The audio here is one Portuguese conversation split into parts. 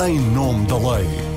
em nome da lei.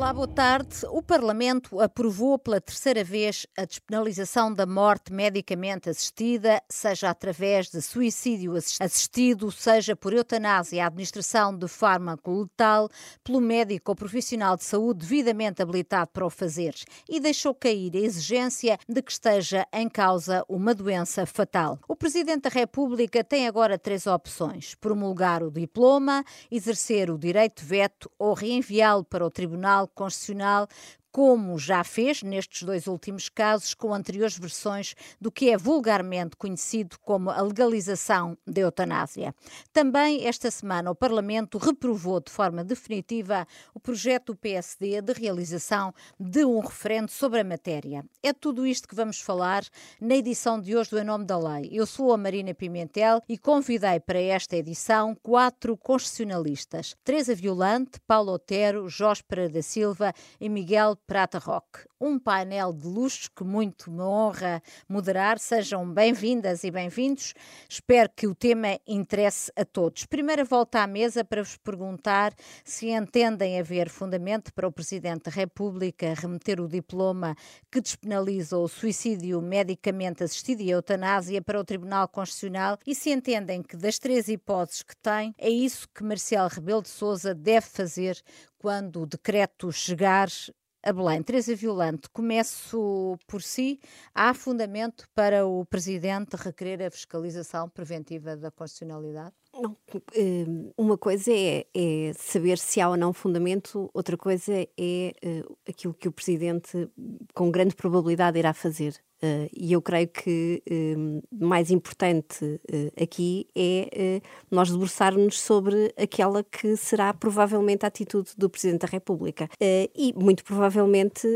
Boa tarde. O Parlamento aprovou pela terceira vez a despenalização da morte medicamente assistida, seja através de suicídio assistido, seja por eutanásia administração de fármaco letal pelo médico ou profissional de saúde devidamente habilitado para o fazer, e deixou cair a exigência de que esteja em causa uma doença fatal. O Presidente da República tem agora três opções: promulgar o diploma, exercer o direito de veto ou reenviá-lo para o Tribunal Constitucional como já fez nestes dois últimos casos com anteriores versões do que é vulgarmente conhecido como a legalização da eutanásia. Também esta semana o Parlamento reprovou de forma definitiva o projeto do PSD de realização de um referendo sobre a matéria. É tudo isto que vamos falar na edição de hoje do Em Nome da Lei. Eu sou a Marina Pimentel e convidei para esta edição quatro constitucionalistas: Teresa Violante, Paulo Otero, Jorge Pereira da Silva e Miguel Prata Rock. Um painel de luxo que muito me honra moderar. Sejam bem-vindas e bem-vindos. Espero que o tema interesse a todos. Primeira volta à mesa para vos perguntar se entendem haver fundamento para o Presidente da República remeter o diploma que despenaliza o suicídio medicamente assistido e a eutanásia para o Tribunal Constitucional e se entendem que das três hipóteses que tem, é isso que Marcial Rebelo de Sousa deve fazer quando o decreto chegar a Belém. Teresa Violante, começo por si. Há fundamento para o Presidente requerer a fiscalização preventiva da constitucionalidade? Não, eh, uma coisa é, é, saber se há ou não fundamento, outra coisa é uh, aquilo que o Presidente, com grande probabilidade, irá fazer. Uh, e eu creio que uh, mais importante uh, aqui é nós debruçarmos sobre aquela que será provavelmente a atitude do Presidente da República. e, muito provavelmente,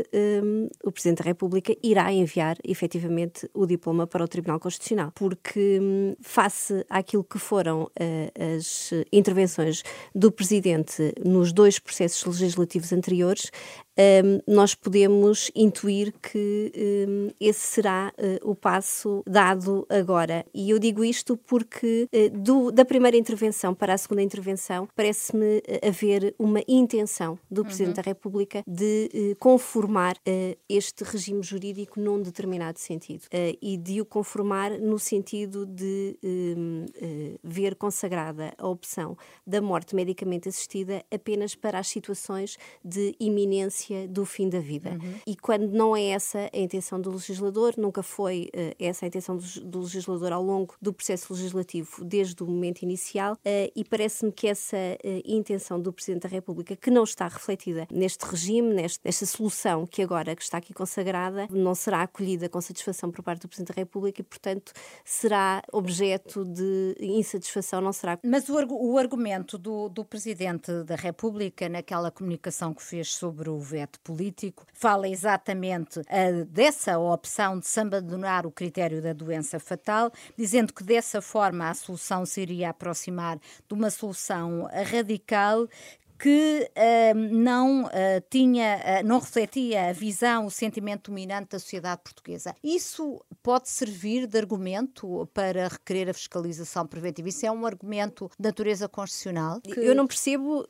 o Presidente da República irá enviar efetivamente o diploma para o Tribunal Constitucional, porque, um, face àquilo que foram as intervenções do Presidente nos dois processos legislativos anteriores, um, nós podemos intuir que um, esse será uh, o passo dado agora. E eu digo isto porque uh, do, da primeira intervenção para a segunda intervenção parece-me uh, haver uma intenção do Presidente uhum. da República de conformar este regime jurídico num determinado sentido e de o conformar no sentido de um, ver consagrada a opção da morte medicamente assistida apenas para as situações de iminência do fim da vida. Uhum. E quando não é essa a intenção do legislador, nunca foi uh, essa a intenção do, do, legislador ao longo do processo legislativo, desde o momento inicial, uh, e parece-me que essa uh, intenção do Presidente da República, que não está refletida neste regime, neste, nesta solução que agora que está aqui consagrada, não será acolhida com satisfação por parte do Presidente da República e, portanto, será objeto de insatisfação, não será. Mas o, o argumento do, do Presidente da República, naquela comunicação que fez sobre o veto político, fala exatamente uh, dessa opção de se abandonar o critério da doença fatal, dizendo que dessa forma a solução se iria aproximar de uma solução radical que uh, não uh, tinha, uh, não refletia a visão, o sentimento dominante da sociedade portuguesa. Isso pode servir de argumento para requerer a fiscalização preventiva? Isso é um argumento de natureza constitucional? Que... Eu não percebo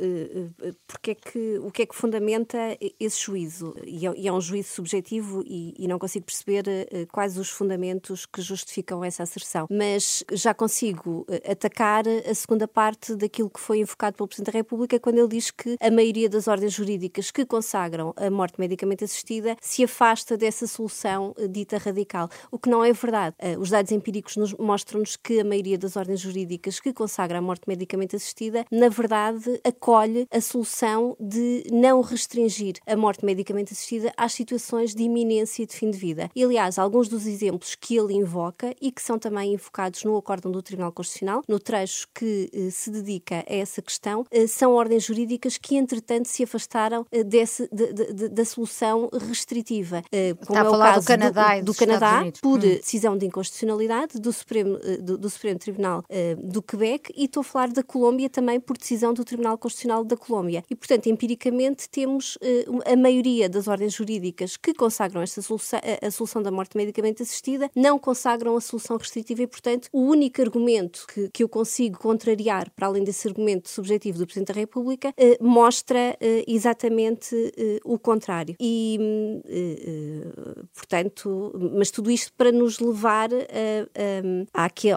porque é que, o que é que fundamenta esse juízo. E é, e é um juízo subjetivo e, e, não consigo perceber quais os fundamentos que justificam essa asserção. Mas já consigo atacar a segunda parte daquilo que foi invocado pelo Presidente da República quando ele diz que a maioria das ordens jurídicas que consagram a morte medicamente assistida se afasta dessa solução eh, dita radical, o que não é verdade. Eh, os dados empíricos mostram-nos que a maioria das ordens jurídicas que consagram a morte medicamente assistida, na verdade, acolhe a solução de não restringir a morte medicamente assistida às situações de iminência de fim de vida. E, aliás, alguns dos exemplos que ele invoca e que são também invocados no acórdão do Tribunal Constitucional, no trecho que eh, se dedica a essa questão, são ordens jurídicas jurídicas que, entretanto, se afastaram uh, desse, de, de, de, da solução restritiva. Uh, como Está é o caso do Canadá, do, do Canadá por hum. decisão de inconstitucionalidade do Supremo, do, do Supremo Tribunal do Quebec e estou a falar da Colômbia também por decisão do Tribunal Constitucional da Colômbia. E, portanto, empiricamente temos a maioria das ordens jurídicas que consagram esta solução, a, solução da morte medicamente assistida, não consagram a solução restritiva e, portanto, o único argumento que, que eu consigo contrariar, para além desse argumento subjetivo do Presidente da República, eh, mostra eh, exatamente eh, o contrário. E, eh, eh, portanto, mas tudo isto para nos levar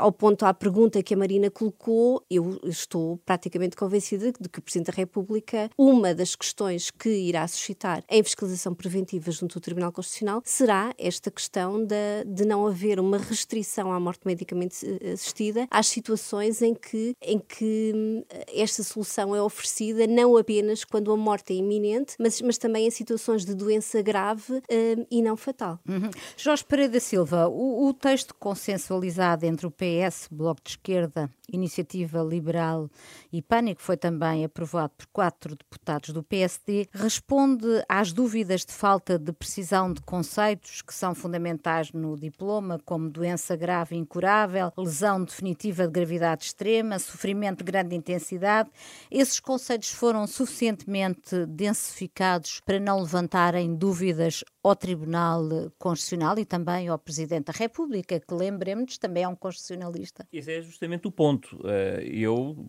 ao ponto, à pergunta que a Marina colocou, eu estou praticamente convencida de que o Presidente da República, uma das questões que irá suscitar em fiscalização preventiva junto ao Tribunal Constitucional será esta questão de, de não haver uma restrição à morte medicamente assistida às situações em que, em que hum, esta solução é oferecida não apenas quando a morte é iminente, mas, mas também em situações de doença grave um, e não fatal. Uhum. Jorge Pereira Silva, o, o texto consensualizado entre o PS, Bloco de Esquerda, Iniciativa Liberal e Pânico, foi também aprovado por quatro deputados do PSD, responde às dúvidas de falta de precisão de conceitos que são fundamentais no diploma, como doença grave e incurável, lesão definitiva de gravidade extrema, sofrimento de grande intensidade. Esses conceitos foram suficientemente densificados para não levantarem dúvidas ao Tribunal Constitucional e também ao Presidente da República, que lembremos também é um constitucionalista. Esse é justamente o ponto. Eh, eu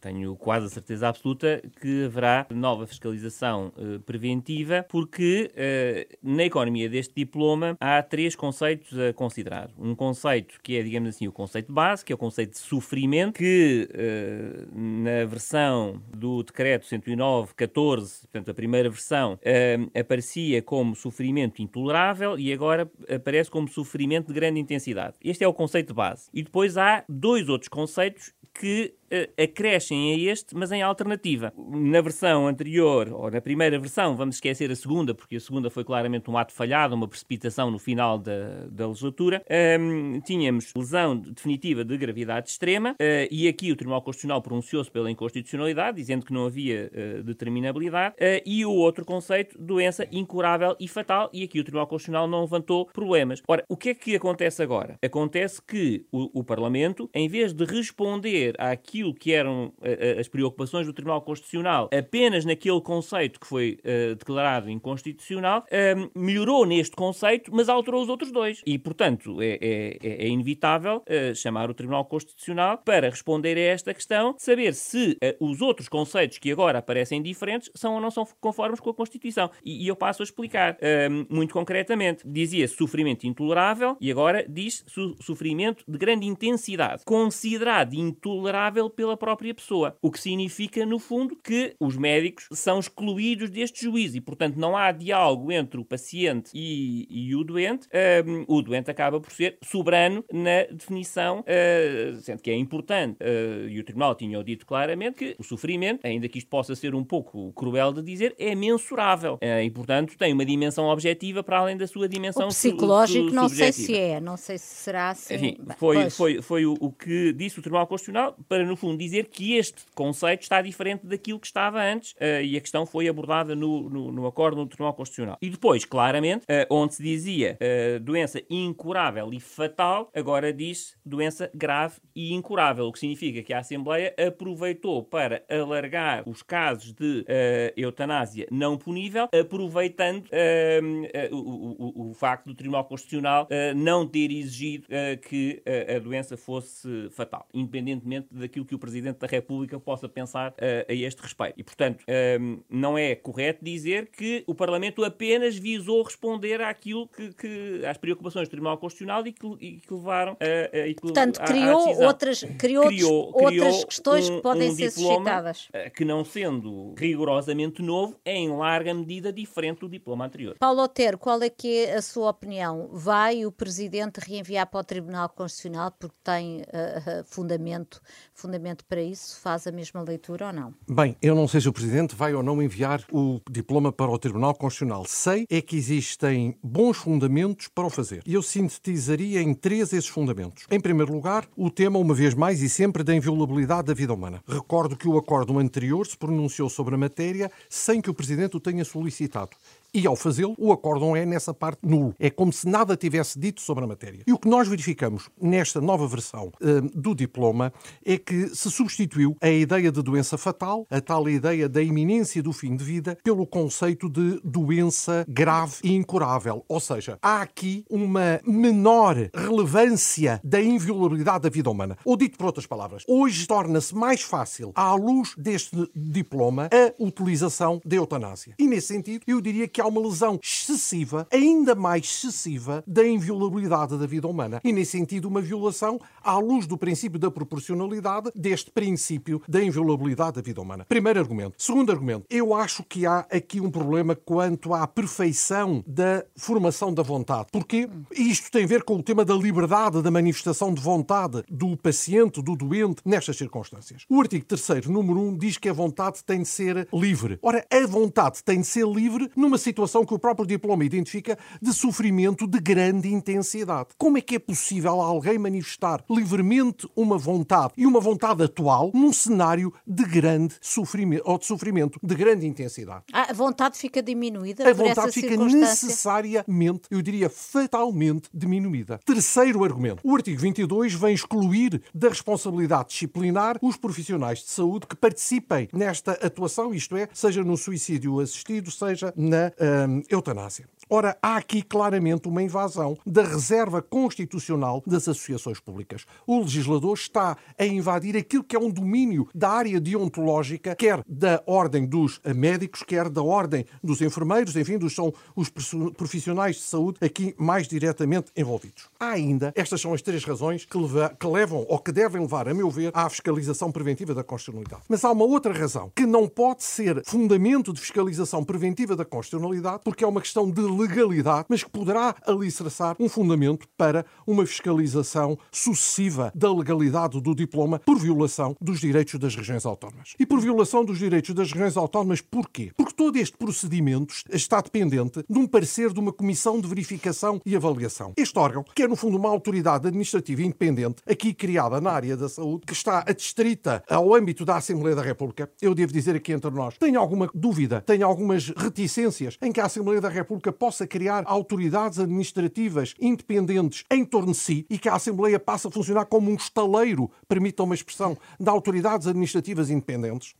tenho quase a certeza absoluta que haverá nova fiscalização uh, preventiva, porque uh, na economia deste diploma há três conceitos a considerar. Um conceito que é, digamos assim, o conceito base, que é o conceito de sofrimento, que na versão do decreto 109-14, portanto a primeira versão, aparecia como sofrimento intolerável e agora aparece como sofrimento de grande intensidade. Este é o conceito base. E depois há dois outros conceitos que acrescem a este, mas em alternativa. Na versão anterior, ou na primeira versão, vamos esquecer a segunda, porque a segunda foi claramente um ato falhado, uma precipitação no final da, da legislatura. Um, tínhamos lesão definitiva de gravidade extrema, uh, e aqui o Tribunal Constitucional pronunciou-se pela inconstitucionalidade, dizendo que não havia uh, determinabilidade, e o outro conceito, doença incurável e fatal, e aqui o Tribunal Constitucional não levantou problemas. Ora, o que é que acontece agora? Acontece que o, o Parlamento, em vez de responder àquilo que eram uh, as preocupações do Tribunal Constitucional apenas naquele conceito que foi uh, declarado inconstitucional, uh, melhorou neste conceito, mas alterou os outros dois. E, portanto, é, é, é, é inevitável chamar o Tribunal Constitucional para responder a esta questão, saber se os outros conceitos que agora aparecem diferentes são ou não são conformes com a Constituição. E, e eu passo a explicar muito concretamente. Dizia sofrimento intolerável e agora diz sofrimento de grande intensidade, considerado intolerável pela própria pessoa. O que significa, no fundo, que os médicos são excluídos deste juízo e, portanto, não há diálogo entre o paciente e, e o doente. Um, o doente acaba por ser soberano na definição, uh, sendo que é importante, uh, e o Tribunal tinha dito claramente, que o sofrimento, ainda que isto possa ser um pouco cruel de dizer, é mensurável uh, e, portanto, tem uma dimensão objetiva para além da sua dimensão o psicológico. Su, su, não sei se é, não sei se será assim. Enfim, foi, foi, foi o, o que disse o Tribunal Constitucional para, no fundo, dizer que este conceito está diferente daquilo que estava antes uh, e a questão foi abordada no, no, no acordo no Tribunal Constitucional. E depois, claramente, uh, onde se dizia uh, doença incurável e fatal, agora diz doença grave e incurável, o que significa que a Assembleia aproveitou para alargar os casos de eutanásia não punível, aproveitando o, o, o, facto do Tribunal Constitucional não ter exigido que a doença fosse fatal, independentemente daquilo que o Presidente da República possa pensar uh, a este respeito. E, portanto, um, não é correto dizer que o Parlamento apenas visou responder àquilo que, que às preocupações do Tribunal Constitucional e que, e que levaram a, a, e que Portanto, criou, à, outras, criou, criou, outras questões um, que podem um ser suscitadas. Eh, que não sendo rigorosamente novo, é em larga medida diferente do diploma anterior. Paulo Otero, qual é que é a sua opinião? Vai o Presidente reenviar para o Tribunal Constitucional porque tem uh, fundamento fundamento para isso? Faz a mesma leitura ou não? Bem, eu não sei se o Presidente vai ou não enviar o diploma para o Tribunal Constitucional. Sei é que existem bons fundamentos para o fazer. E eu sintetizaria em três esses fundamentos. Em primeiro lugar, o tema, uma vez mais e sempre, da inviolabilidade da vida humana. Recordo que o acordo anterior se pronunciou sobre a matéria sem que o Presidente o tenha solicitado e, ao fazê-lo, o acórdão é, nessa parte, nulo. É como se nada tivesse dito sobre a matéria. E o que nós verificamos nesta nova versão uh, do diploma é que se substituiu a ideia de doença fatal, a tal ideia da iminência do fim de vida, pelo conceito de doença grave e incurável. Ou seja, há aqui uma menor relevância da inviolabilidade da vida humana. Ou dito por outras palavras, hoje torna-se mais fácil, à luz deste diploma, a utilização da eutanásia. E nesse sentido, eu diria que há uma lesão excessiva, ainda mais excessiva, da inviolabilidade da vida humana. E, nesse sentido, uma violação à luz do princípio da proporcionalidade deste princípio da inviolabilidade da vida humana. Primeiro argumento. Segundo argumento. Eu acho que há aqui um problema quanto à perfeição da formação da vontade. Porquê? Isto tem a ver com o tema da liberdade da manifestação de vontade do paciente, do doente, nestas circunstâncias. O artigo 3 número 1, diz que a vontade tem de ser livre. Ora, a vontade tem de ser livre numa situação que o próprio diploma identifica de sofrimento de grande intensidade. Como é que é possível alguém manifestar livremente uma vontade e uma vontade atual num cenário de grande sofrimento ou de sofrimento de grande intensidade? Ah, a vontade fica diminuída? A vontade fica necessariamente, eu diria fatalmente, diminuída. Terceiro argumento. O artigo 22 vem excluir da responsabilidade disciplinar os profissionais de saúde que participem nesta atuação, isto é, seja no suicídio assistido, seja na uh, eutanásia. Ora, há aqui claramente uma invasão da reserva constitucional das associações públicas. O legislador está a invadir aquilo que é um domínio da área deontológica, quer da ordem dos médicos, quer da ordem dos enfermeiros, enfim, dos, são os profissionais de saúde aqui mais diretamente envolvidos. Há ainda, estas são as três razões que, leva, que levam ou que devem levar, a meu ver, à fiscalização preventiva da constitucionalidade. Mas há uma outra razão que não pode ser fundamento de fiscalização preventiva da constitucionalidade, porque é uma questão de legalidade, mas que poderá alicerçar um fundamento para uma fiscalização sucessiva da legalidade do diploma por violação dos direitos das regiões autónomas. E por violação dos direitos das regiões autónomas, porquê? Porque todo este procedimento está dependente de um parecer de uma comissão de verificação e avaliação. Este órgão, que é no fundo uma autoridade administrativa independente, aqui criada na área da saúde, que está adstrita ao âmbito da Assembleia da República, eu devo dizer aqui entre nós, tenho alguma dúvida, tenho algumas reticências em que a Assembleia da República possa criar autoridades administrativas independentes em torno de si e que a Assembleia passe a funcionar como um estaleiro, permita uma expressão, de autoridades administrativas independentes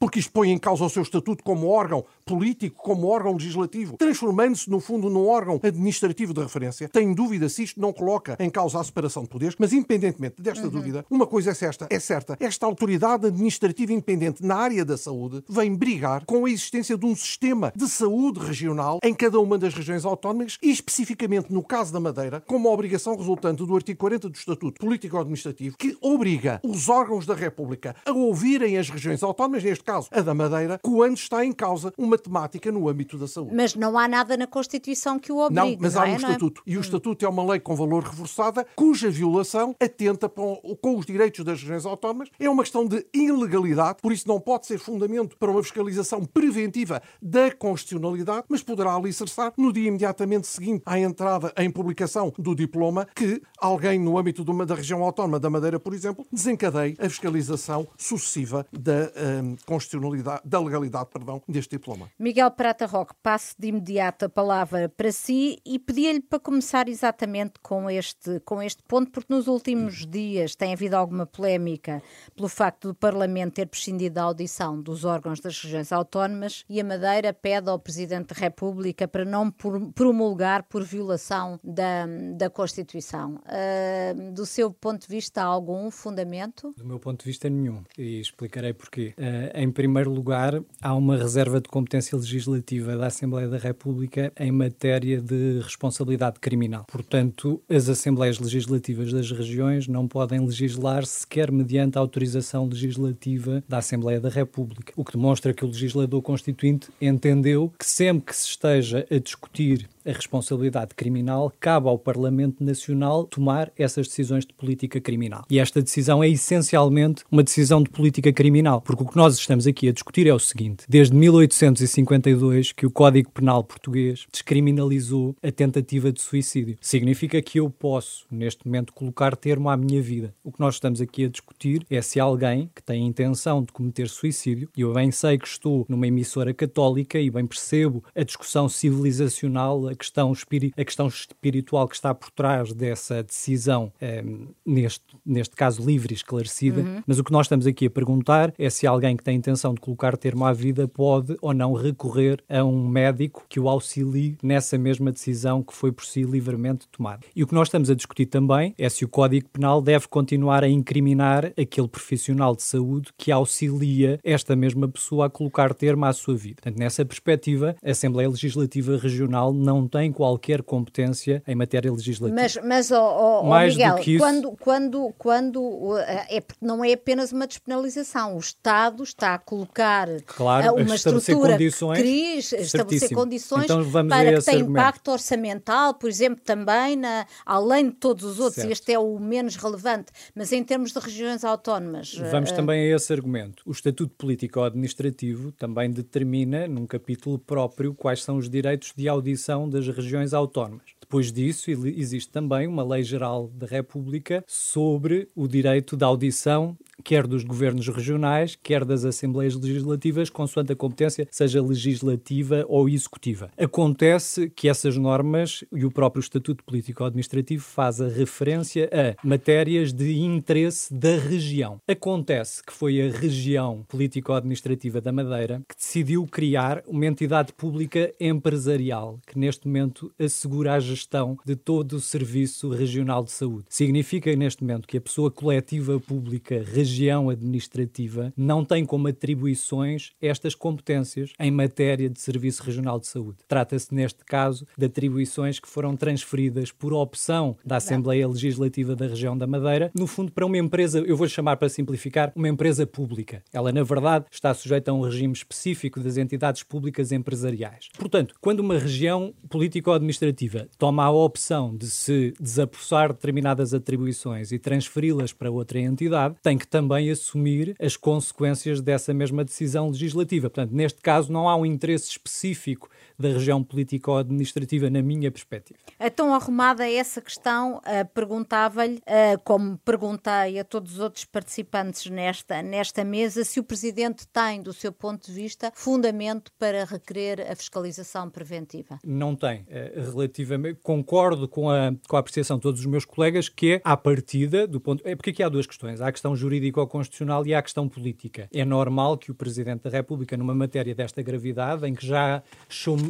porque isto põe em causa o seu estatuto como órgão político, como órgão legislativo, transformando-se, no fundo, num órgão administrativo de referência. Tenho dúvida se isto não coloca em causa a separação de poderes, mas independentemente desta uhum. dúvida, uma coisa é certa, é certa. Esta autoridade administrativa independente na área da saúde vem brigar com a existência de um sistema de saúde regional em cada uma das regiões autónomas e, especificamente no caso da Madeira, com uma obrigação resultante do artigo 40 do Estatuto Político-Administrativo, que obriga os órgãos da República a ouvirem as regiões autónomas, neste caso a da Madeira, quando está em causa uma temática no âmbito da saúde. Mas não há nada na Constituição que o obrigue. Não, mas não há é, um Estatuto. É? E o Estatuto é uma lei com valor reforçada, cuja violação atenta com os direitos das regiões autónomas. É uma questão de ilegalidade, por isso não pode ser fundamento para uma fiscalização preventiva da constitucionalidade, mas poderá alicerçar no dia imediatamente seguinte à entrada em publicação do diploma que alguém no âmbito de uma, da região autónoma da Madeira, por exemplo, desencadeie a fiscalização sucessiva da um, constitucionalidade, da legalidade perdão, deste diploma. Miguel Prata Roque, passo de imediato a palavra para si e pedia-lhe para começar exatamente com este, com este ponto, porque nos últimos dias tem havido alguma polémica pelo facto do Parlamento ter prescindido da audição dos órgãos das regiões autónomas e a Madeira pede ao Presidente da República para não promulgar por violação da, da Constituição. Uh, do seu ponto de vista, há algum fundamento? Do meu ponto de vista, nenhum. E explicarei porquê. Uh, em primeiro lugar, há uma reserva de competência legislativa da Assembleia da República em matéria de responsabilidade criminal. Portanto, as Assembleias Legislativas das regiões não podem legislar sequer mediante autorização legislativa da Assembleia da República, o que demonstra que o legislador constituinte entendeu que sempre que se esteja a discutir a responsabilidade criminal, cabe ao Parlamento Nacional tomar essas decisões de política criminal. E esta decisão é essencialmente uma decisão de política criminal, porque o que nós estamos aqui a discutir é o seguinte: desde 1852 que o Código Penal português descriminalizou a tentativa de suicídio. Significa que eu posso, neste momento, colocar termo à minha vida. O que nós estamos aqui a discutir é se alguém que tem a intenção de cometer suicídio, e eu bem sei que estou numa emissora católica e bem percebo a discussão civilizacional, a questão, a questão espiritual que está por trás dessa decisão, eh, neste, neste caso livre e esclarecida, uhum. mas o que nós estamos aqui a perguntar é se alguém que tem a intenção de colocar termo à vida pode ou não recorrer a um médico que o auxilie nessa mesma decisão que foi por si livremente tomada. E o que nós estamos a discutir também é se o Código Penal deve continuar a incriminar aquele profissional de saúde que auxilia esta mesma pessoa a colocar termo à sua vida. Portanto, nessa perspectiva, a Assembleia Legislativa Regional não tem qualquer competência em matéria legislativa. Mas, mas oh, oh, Mais Miguel, do que isso... quando, quando, quando eh, é, não é apenas uma despenalização, o Estado está a colocar claro, eh, uma estrutura condições, que cria, estabelecer condições então, para que tenha impacto orçamental, por exemplo, também na, além de todos os outros, certo. este é o menos relevante, mas em termos de regiões autónomas. Vamos uh, também a esse argumento. O Estatuto Político-Administrativo também determina, num capítulo próprio, quais são os direitos de audição das regiões autónomas. Depois disso, existe também uma lei geral da República sobre o direito de audição quer dos governos regionais, quer das assembleias legislativas, consoante a competência seja legislativa ou executiva. Acontece que essas normas e o próprio Estatuto Político-Administrativo faz a referência a matérias de interesse da região. Acontece que foi a região político-administrativa da Madeira que decidiu criar uma entidade pública empresarial que neste momento assegura a gestão de todo o serviço regional de saúde. Significa neste momento que a pessoa coletiva pública região administrativa não tem como atribuições estas competências em matéria de Serviço Regional de Saúde. Trata-se, neste caso, de atribuições que foram transferidas por opção da Assembleia Legislativa da região da Madeira, no fundo, para uma empresa, eu vou chamar para simplificar, uma empresa pública. Ela, na verdade, está sujeita a um regime específico das entidades públicas empresariais. Portanto, quando uma região político-administrativa toma a opção de se desapossar determinadas atribuições e transferi-las para outra entidade, tem que também assumir as consequências dessa mesma decisão legislativa. Portanto, neste caso, não há um interesse específico da região político-administrativa, na minha perspectiva. Então, arrumada essa questão, uh, perguntava-lhe, uh, como perguntei a todos os outros participantes nesta, nesta mesa, se o Presidente tem, do seu ponto de vista, fundamento para requerer a fiscalização preventiva. Não tem. Uh, relativamente, concordo com a, com a apreciação de todos os meus colegas que é, à partida, do ponto... É porque aqui há duas questões. Há a questão jurídico-constitucional e há a questão política. É normal que o Presidente da República, numa matéria desta gravidade, em que já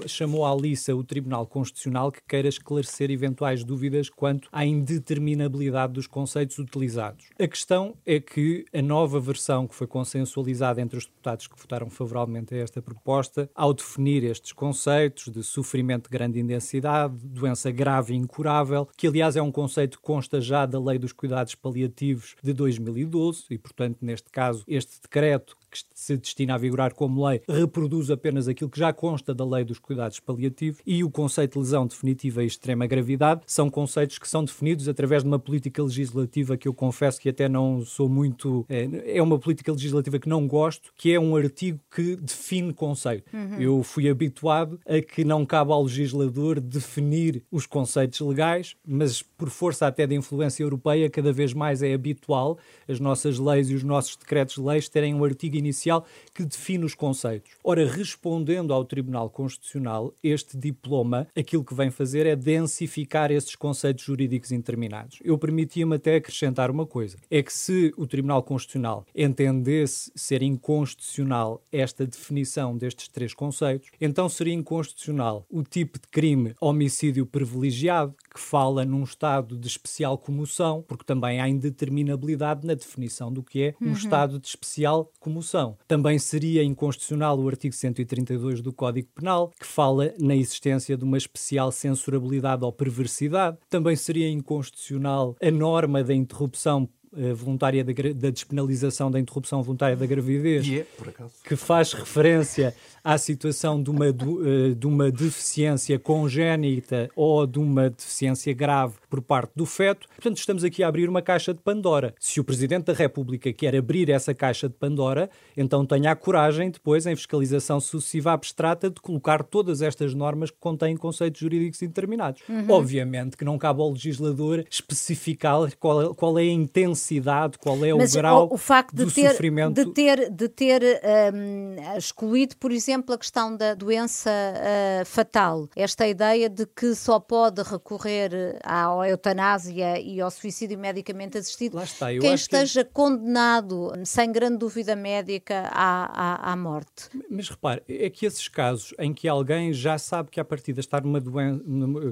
chamou à liça o Tribunal Constitucional que queira esclarecer eventuais dúvidas quanto à indeterminabilidade dos conceitos utilizados. A questão é que a nova versão que foi consensualizada entre os deputados que votaram favoravelmente a esta proposta, ao definir estes conceitos de sofrimento de grande intensidade, doença grave e incurável, que aliás é um conceito que consta já da Lei dos Cuidados Paliativos de 2012 e, portanto, neste caso, este decreto que se destina a vigorar como lei reproduz apenas aquilo que já consta da lei dos cuidados paliativos e o conceito de lesão definitiva e extrema gravidade são conceitos que são definidos através de uma política legislativa que eu confesso que até não sou muito. É, é uma política legislativa que não gosto, que é um artigo que define conceito. Uhum. Eu fui habituado a que não cabe ao legislador definir os conceitos legais, mas por força até da influência europeia, cada vez mais é habitual as nossas leis e os nossos decretos-leis terem um artigo inicial que define os conceitos. Ora, respondendo ao Tribunal Constitucional, este diploma, aquilo que vem fazer é densificar esses conceitos jurídicos interminados. Eu permitia-me até acrescentar uma coisa: é que se o Tribunal Constitucional entendesse ser inconstitucional esta definição destes três conceitos, então seria inconstitucional o tipo de crime homicídio privilegiado, que fala num estado de especial comoção, porque também há indeterminabilidade na definição do que é um uhum. estado de especial comoção. Também seria inconstitucional o artigo 132 do Código Penal, que fala na existência de uma especial censurabilidade ou perversidade. Também seria inconstitucional a norma da interrupção voluntária da, da, despenalização da interrupção voluntária da gravidez, yeah, é, que faz referência à situação de uma, uh, de uma deficiência congénita ou de uma deficiência grave por parte do feto. Portanto, estamos aqui a abrir uma caixa de Pandora. Se o Presidente da República quer abrir essa caixa de Pandora, então tenha a coragem, depois, em fiscalização sucessiva abstrata, de colocar todas estas normas que contêm conceitos jurídicos indeterminados. Uhum. Obviamente que não cabe ao legislador especificar qual é, qual é a intensidade, qual é Mas o grau o, o facto de ter, sofrimento. De ter, de ter um, excluído, por exemplo, a questão da doença uh, fatal, esta ideia de que só pode recorrer à eutanásia e ao suicídio medicamente assistido está, quem esteja que... condenado, sem grande dúvida médica, à, à, à morte. Mas repare, é que esses casos em que alguém já sabe que a partida está numa doen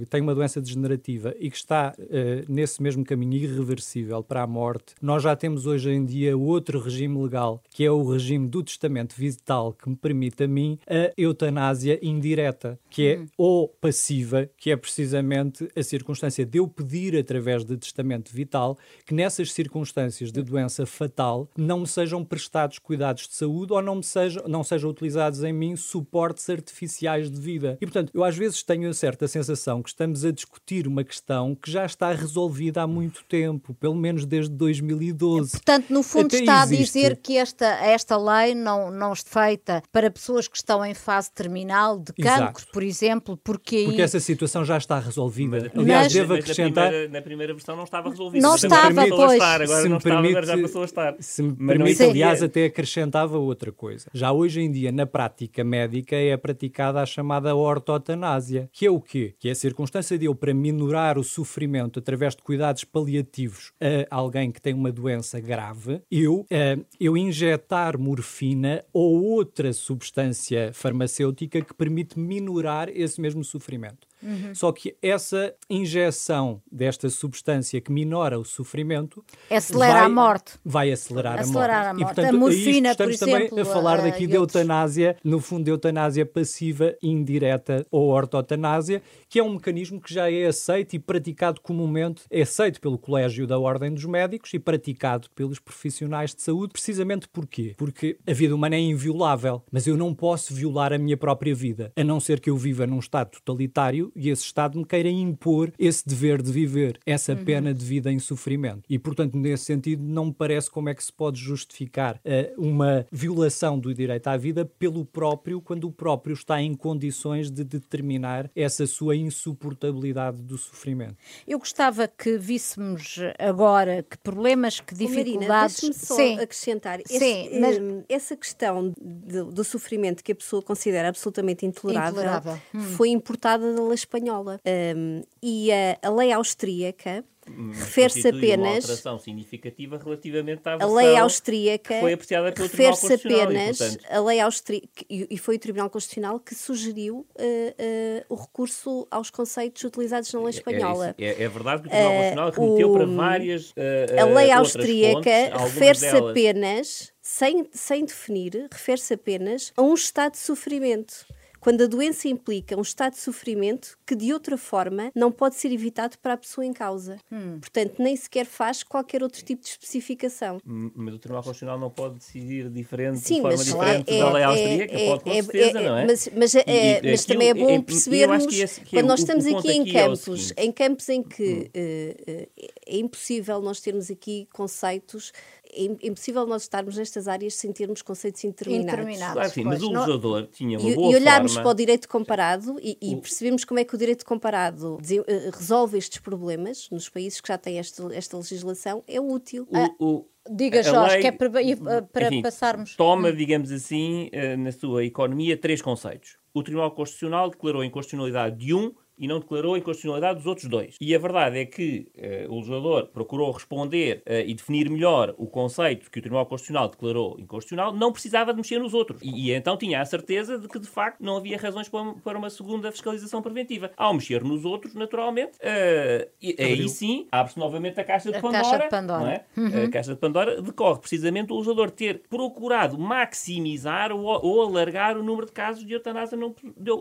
tem uma doença degenerativa e que está uh, nesse mesmo caminho irreversível para a morte, nós já temos hoje em dia outro regime legal, que é o regime do testamento vital, que me permite a mim a eutanásia indireta, que é hum. ou passiva, que é precisamente a circunstância de eu pedir através de testamento vital que nessas circunstâncias de doença fatal não me sejam prestados cuidados de saúde ou não, me sejam, não sejam utilizados em mim suportes artificiais de vida. E portanto, eu às vezes tenho a certa sensação que estamos a discutir uma questão que já está resolvida há muito tempo, pelo menos desde 2012. Portanto, no fundo, Até está existe... a dizer que esta, esta lei não, não está feita para pessoas que estão em fase terminal de cancro, por exemplo, porque aí... Porque essa situação já está resolvida. Aliás, mas, devo acrescentar... Na primeira, na primeira, versão não estava resolvida. Não estava, permite, pois. Estar, agora se não estava, permite, agora já passou a estar. Se me permite, aliás, até acrescentava outra coisa. Já hoje em dia, na prática médica, é praticada a chamada ortotanásia, que é o quê? Que é a circunstância de eu, para minorar o sofrimento através de cuidados paliativos a alguém que tem uma doença grave, eu, uh, eu injetar morfina ou outra substância farmacêutica que permite minorar esse mesmo sofrimento. Uhum. Só que essa injeção desta substância que minora o sofrimento acelera vai, a morte. Vai acelerar, acelerar a morte. A, morte. E, portanto, a morfina, estamos por também exemplo, a falar daqui de eutanásia, no fundo, de eutanásia passiva, indireta ou ortotanásia, que é um mecanismo que já é aceito e praticado comumente, é aceito pelo Colégio da Ordem dos Médicos e praticado pelos profissionais de saúde, precisamente porquê? Porque a vida humana é inviolável, mas eu não posso violar a minha própria vida, a não ser que eu viva num Estado totalitário e esse Estado me queira impor esse dever de viver, essa uhum. pena de vida em sofrimento. E, portanto, nesse sentido, não me parece como é que se pode justificar uh, uma violação do direito à vida pelo próprio, quando o próprio está em condições de determinar essa sua insuportabilidade do sofrimento. Eu gostava que víssemos agora que problemas, que dificuldades... Marina, só Sim. acrescentar. Esse, Sim, mas... Hum, essa questão do, do, sofrimento que a pessoa considera absolutamente intolerável, intolerável. Hum. foi importada da espanhola. Um, e a, a lei austríaca refere-se apenas. Uma alteração significativa relativamente à a lei austríaca foi apreciada pelo refere-se apenas e, portanto... a lei austríaca e, foi o Tribunal Constitucional que sugeriu uh, uh, o recurso aos conceitos utilizados na lei é, é espanhola. É, é, é verdade que o Tribunal Constitucional remeteu uh, para várias. a lei austríaca refere-se apenas, sem, sem definir, refere-se apenas a um estado de sofrimento quando a doença implica um estado de sofrimento que de outra forma não pode ser evitado para a pessoa em causa. Hum. Portanto, nem sequer faz qualquer outro tipo de especificação. Mas o Tribunal Constitucional não pode decidir diferente, Sim, de forma diferente é, da lei austríaca, é, pode com é, certeza, não é? Mas, mas, e, e, mas também é bom percebermos, que esse, que quando nós estamos aqui em campos, em campos em que hum. uh, é impossível nós termos aqui conceitos é, impossível nós estarmos nestas áreas sem termos conceitos. Indeterminados claro, sim, mas o legislador tinha uma e, boa E olharmos forma... para o direito comparado e, e o... percebemos como é que o direito comparado eh, resolve estes problemas nos países que já têm esta, esta legislação é útil. O, ah, o, Diga, Jorge, lei, que é para, eh, para enfim, passarmos. Toma, digamos assim, eh, na sua economia, três conceitos. O Tribunal Constitucional declarou a inconstitucionalidade de um e não declarou a inconstitucionalidade dos outros dois. E a verdade é que uh, o legislador procurou responder uh, e definir melhor o conceito que o Tribunal Constitucional declarou inconstitucional, não precisava de mexer nos outros. E, e então tinha a certeza de que, de facto, não havia razões para, para uma segunda fiscalização preventiva. Ao mexer nos outros, naturalmente, uh, e, aí sim abre-se novamente a caixa de Pandora. Caixa de Pandora. É? Uhum. A caixa de Pandora decorre precisamente o legislador ter procurado maximizar ou, ou alargar o número de casos de eutanásia não,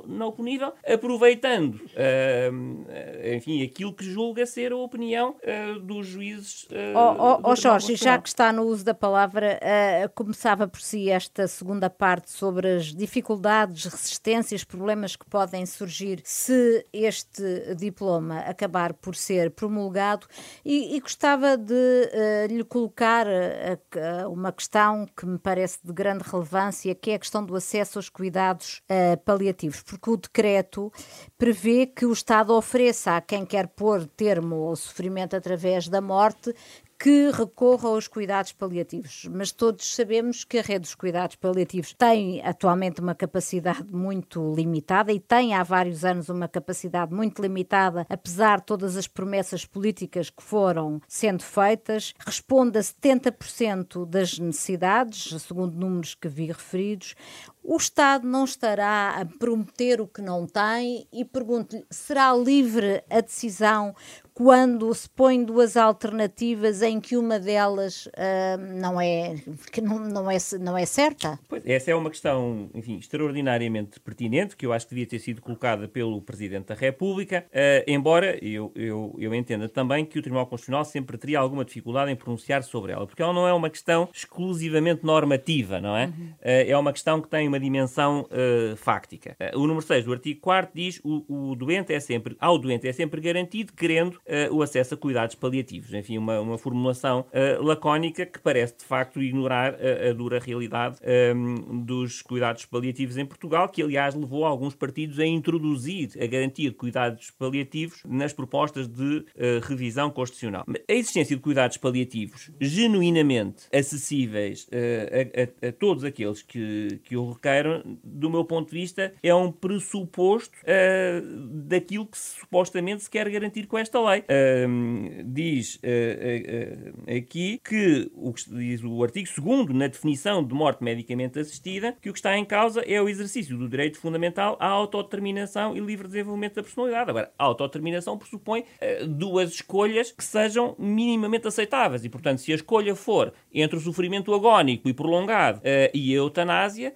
não punível, aproveitando uh, enfim, aquilo que julga ser a opinião uh, dos juízes. Uh, oh, oh, oh Jorge, já que está no uso da palavra, começava por si esta segunda parte sobre as dificuldades, resistências, problemas que podem surgir se este diploma acabar por ser promulgado e, e gostava de lhe colocar uma questão que me parece de grande relevância, que é a questão do acesso aos cuidados paliativos, porque o decreto prevê que o Estado ofereça a quem quer pôr termo ao sofrimento através da morte que recorra aos cuidados paliativos. Mas todos sabemos que a rede dos cuidados paliativos tem atualmente uma capacidade muito limitada e tem há vários anos uma capacidade muito limitada, apesar de todas as promessas políticas que foram sendo feitas. Responde a 70% das necessidades, segundo números que vi referidos. O Estado não estará a prometer o que não tem e pergunto-lhe: será livre a decisão quando se põem duas alternativas em que uma delas uh, não, é, que não, não, é, não é certa? Pois, essa é uma questão, enfim, extraordinariamente pertinente, que eu acho que devia ter sido colocada pelo Presidente da República, uh, embora eu, eu, eu entenda também que o Tribunal Constitucional sempre teria alguma dificuldade em pronunciar sobre ela, porque ela não é uma questão exclusivamente normativa, não é? Uhum. Uh, é uma questão que tem uma dimensão fáctica. o número 6 do artigo 4 diz o, o doente é sempre, ao doente é sempre garantido, querendo uh, o acesso a cuidados paliativos. Enfim, uma, uma formulação uh, lacónica que parece de facto ignorar a, a dura realidade um, ehm, dos cuidados paliativos em Portugal, que aliás levou alguns partidos a introduzir a garantia de cuidados paliativos nas propostas de uh, revisão constitucional. A existência de cuidados paliativos genuinamente acessíveis a, a, a, todos aqueles que, que o do meu ponto de vista, é um pressuposto daquilo que supostamente se quer garantir com esta lei diz uh, uh, aqui que o que diz o artigo 2 na definição de morte medicamente assistida, que o que está em causa é o exercício do direito fundamental à autodeterminação e livre desenvolvimento da personalidade. Agora, a autodeterminação pressupõe duas escolhas que sejam minimamente aceitáveis e, portanto, se a escolha for entre o sofrimento agónico e prolongado e a eutanásia,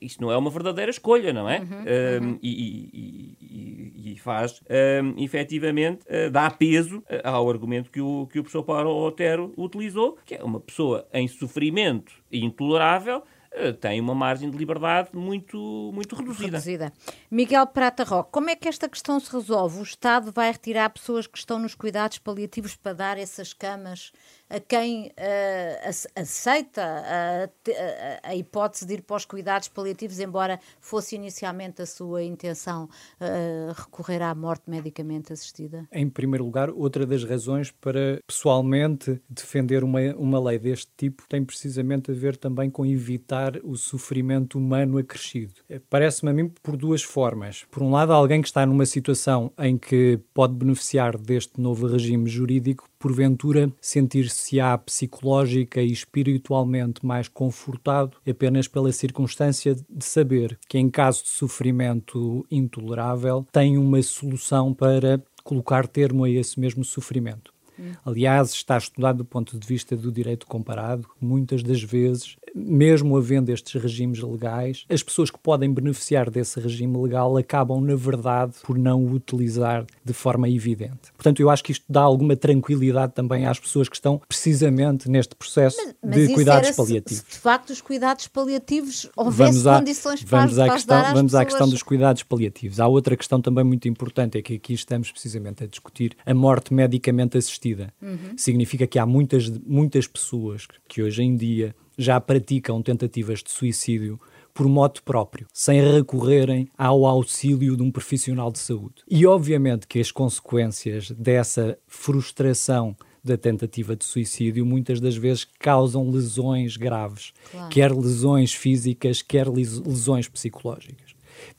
isto não é uma verdadeira escolha, não é? Uhum, uhum. E, e, e, e, faz, um, efetivamente, uh, dá peso eh, ao argumento que o, que o professor Paulo Otero utilizou, que é uma pessoa em sofrimento intolerável eh, tem uma margem de liberdade muito, muito reduzida. reduzida. Miguel Prata Roque, como é que esta questão se resolve? O Estado vai retirar pessoas que estão nos cuidados paliativos para dar essas camas a quem uh, aceita a, a, hipótese de ir para os cuidados paliativos, embora fosse inicialmente a sua intenção uh, recorrer à morte medicamente assistida? Em primeiro lugar, outra das razões para pessoalmente defender uma, uma lei deste tipo tem precisamente a ver também com evitar o sofrimento humano acrescido. Eh, parece-me a mim por duas formas. Por um lado, alguém que está numa situação em que pode beneficiar deste novo regime jurídico porventura sentir-se-á psicológica e espiritualmente mais confortado apenas pela circunstância de saber que, em caso de sofrimento intolerável, tem uma solução para colocar termo a esse mesmo sofrimento. Hum. Aliás, está estudado do ponto de vista do direito comparado. Muitas das vezes mesmo havendo estes regimes legais, as pessoas que podem beneficiar desse regime legal acabam, na verdade, por não o utilizar de forma evidente. Portanto, eu acho que isto dá alguma tranquilidade também às pessoas que estão precisamente neste processo mas, mas de cuidados paliativos. Se, de facto, os cuidados paliativos houvesse vamos à, condições vamos à questão, Vamos pessoas... à questão dos cuidados paliativos. Há outra questão também muito importante, é que aqui estamos precisamente a discutir a morte medicamente assistida. Uhum. Significa que há muitas, muitas pessoas que hoje em dia já praticam tentativas de suicídio por moto próprio, sem recorrerem ao auxílio de um profissional de saúde. E obviamente que as consequências dessa frustração da tentativa de suicídio muitas das vezes causam lesões graves, claro. quer lesões físicas, quer lesões psicológicas.